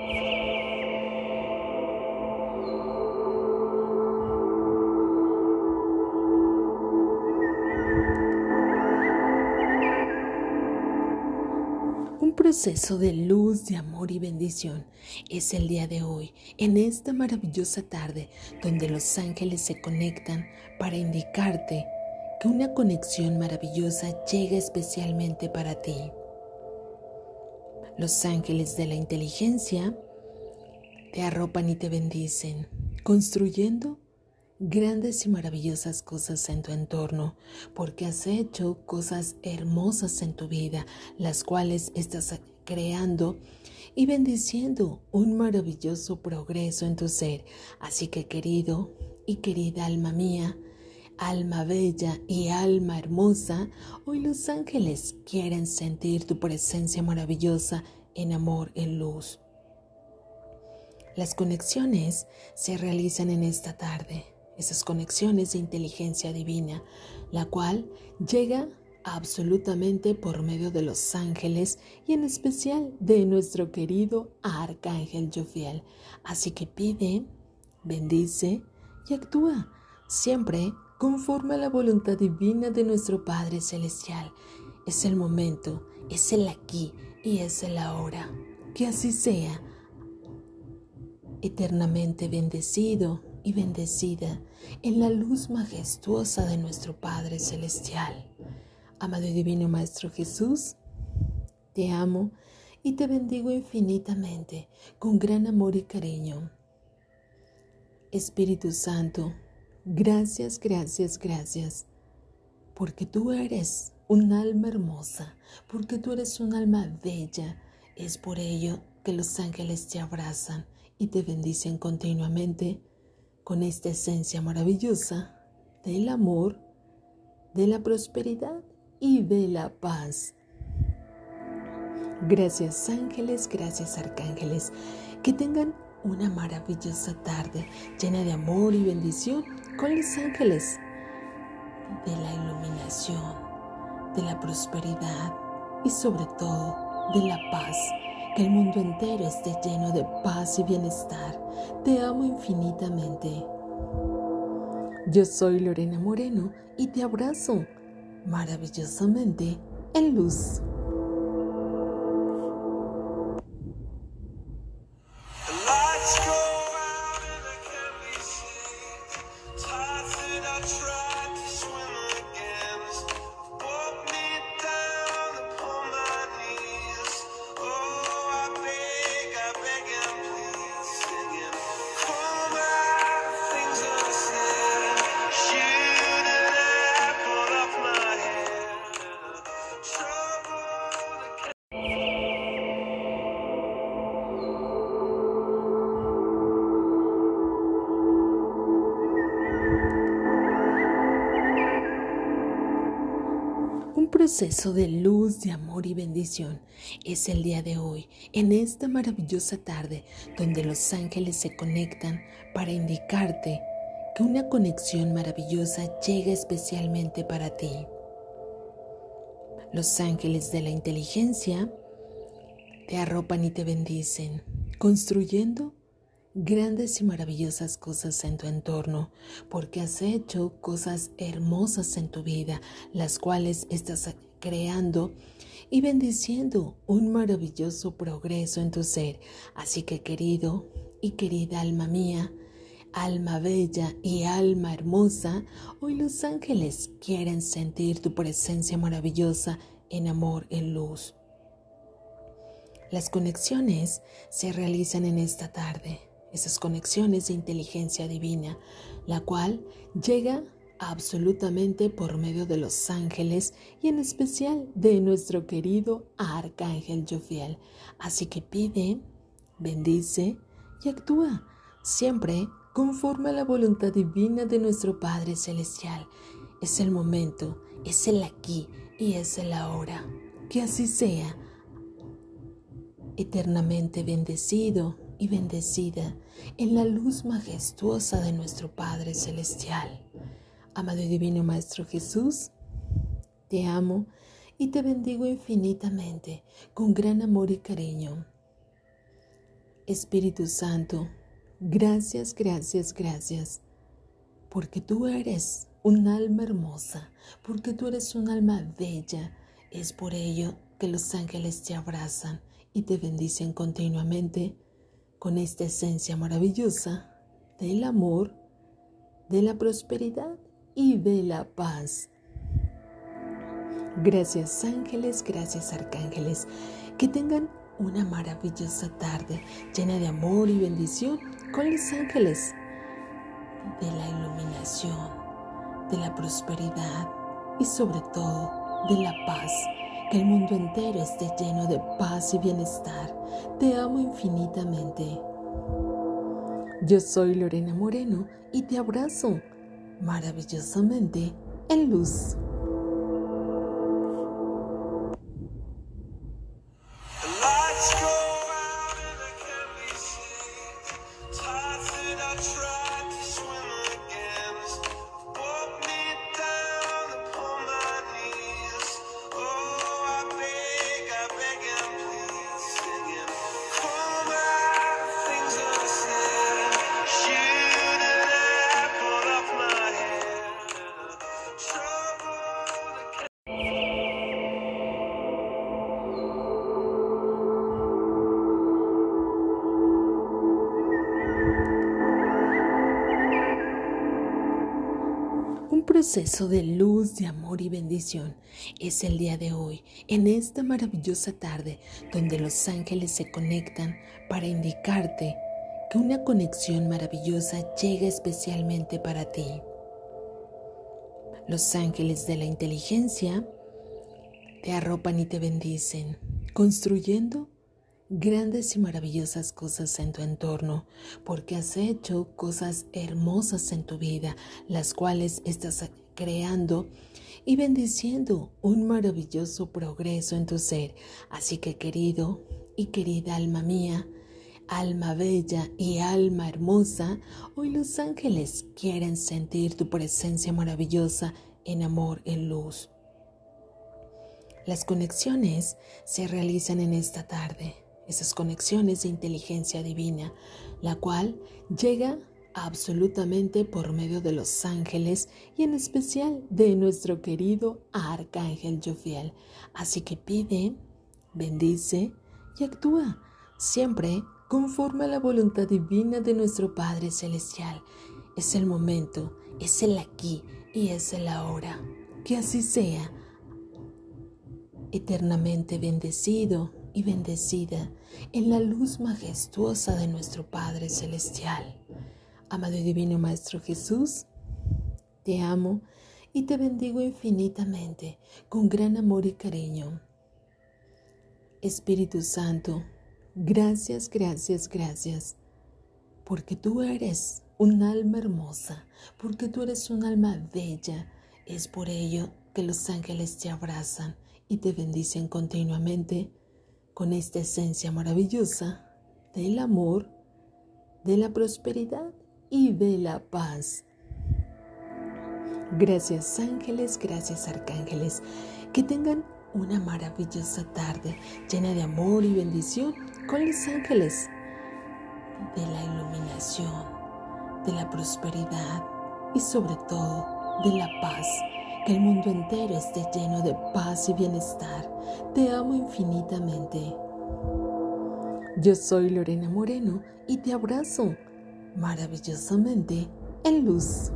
Un proceso de luz, de amor y bendición es el día de hoy, en esta maravillosa tarde, donde los ángeles se conectan para indicarte que una conexión maravillosa llega especialmente para ti. Los ángeles de la inteligencia te arropan y te bendicen, construyendo grandes y maravillosas cosas en tu entorno, porque has hecho cosas hermosas en tu vida, las cuales estás creando y bendiciendo un maravilloso progreso en tu ser. Así que querido y querida alma mía, alma bella y alma hermosa, hoy los ángeles quieren sentir tu presencia maravillosa en amor, en luz. Las conexiones se realizan en esta tarde esas conexiones de inteligencia divina, la cual llega absolutamente por medio de los ángeles y en especial de nuestro querido Arcángel Jofiel. Así que pide, bendice y actúa siempre conforme a la voluntad divina de nuestro Padre Celestial. Es el momento, es el aquí y es el ahora. Que así sea. Eternamente bendecido y bendecida en la luz majestuosa de nuestro Padre Celestial. Amado y Divino Maestro Jesús, te amo y te bendigo infinitamente con gran amor y cariño. Espíritu Santo, gracias, gracias, gracias, porque tú eres un alma hermosa, porque tú eres un alma bella. Es por ello que los ángeles te abrazan y te bendicen continuamente con esta esencia maravillosa del amor, de la prosperidad y de la paz. Gracias ángeles, gracias arcángeles, que tengan una maravillosa tarde llena de amor y bendición con los ángeles, de la iluminación, de la prosperidad y sobre todo de la paz que el mundo entero esté lleno de paz y bienestar. Te amo infinitamente. Yo soy Lorena Moreno y te abrazo maravillosamente en luz. Proceso de luz, de amor y bendición es el día de hoy, en esta maravillosa tarde, donde los ángeles se conectan para indicarte que una conexión maravillosa llega especialmente para ti. Los ángeles de la inteligencia te arropan y te bendicen, construyendo grandes y maravillosas cosas en tu entorno, porque has hecho cosas hermosas en tu vida, las cuales estás creando y bendiciendo un maravilloso progreso en tu ser. Así que querido y querida alma mía, alma bella y alma hermosa, hoy los ángeles quieren sentir tu presencia maravillosa en amor, en luz. Las conexiones se realizan en esta tarde esas conexiones de inteligencia divina, la cual llega absolutamente por medio de los ángeles y en especial de nuestro querido Arcángel Jofiel. Así que pide, bendice y actúa siempre conforme a la voluntad divina de nuestro Padre Celestial. Es el momento, es el aquí y es el ahora. Que así sea. Eternamente bendecido y bendecida en la luz majestuosa de nuestro Padre Celestial. Amado y Divino Maestro Jesús, te amo y te bendigo infinitamente con gran amor y cariño. Espíritu Santo, gracias, gracias, gracias, porque tú eres un alma hermosa, porque tú eres un alma bella. Es por ello que los ángeles te abrazan y te bendicen continuamente con esta esencia maravillosa del amor, de la prosperidad y de la paz. Gracias ángeles, gracias arcángeles. Que tengan una maravillosa tarde llena de amor y bendición con los ángeles, de la iluminación, de la prosperidad y sobre todo de la paz. Que el mundo entero esté lleno de paz y bienestar. Te amo infinitamente. Yo soy Lorena Moreno y te abrazo maravillosamente en luz. Proceso de luz, de amor y bendición es el día de hoy, en esta maravillosa tarde, donde los ángeles se conectan para indicarte que una conexión maravillosa llega especialmente para ti. Los ángeles de la inteligencia te arropan y te bendicen, construyendo grandes y maravillosas cosas en tu entorno, porque has hecho cosas hermosas en tu vida, las cuales estás creando y bendiciendo un maravilloso progreso en tu ser. Así que querido y querida alma mía, alma bella y alma hermosa, hoy los ángeles quieren sentir tu presencia maravillosa en amor, en luz. Las conexiones se realizan en esta tarde esas conexiones de inteligencia divina, la cual llega absolutamente por medio de los ángeles y en especial de nuestro querido Arcángel Jofiel. Así que pide, bendice y actúa siempre conforme a la voluntad divina de nuestro Padre Celestial. Es el momento, es el aquí y es el ahora. Que así sea. Eternamente bendecido bendecida en la luz majestuosa de nuestro Padre Celestial. Amado y Divino Maestro Jesús, te amo y te bendigo infinitamente con gran amor y cariño. Espíritu Santo, gracias, gracias, gracias, porque tú eres un alma hermosa, porque tú eres un alma bella. Es por ello que los ángeles te abrazan y te bendicen continuamente con esta esencia maravillosa del amor, de la prosperidad y de la paz. Gracias ángeles, gracias arcángeles. Que tengan una maravillosa tarde llena de amor y bendición con los ángeles, de la iluminación, de la prosperidad y sobre todo de la paz el mundo entero esté lleno de paz y bienestar. Te amo infinitamente. Yo soy Lorena Moreno y te abrazo maravillosamente en luz.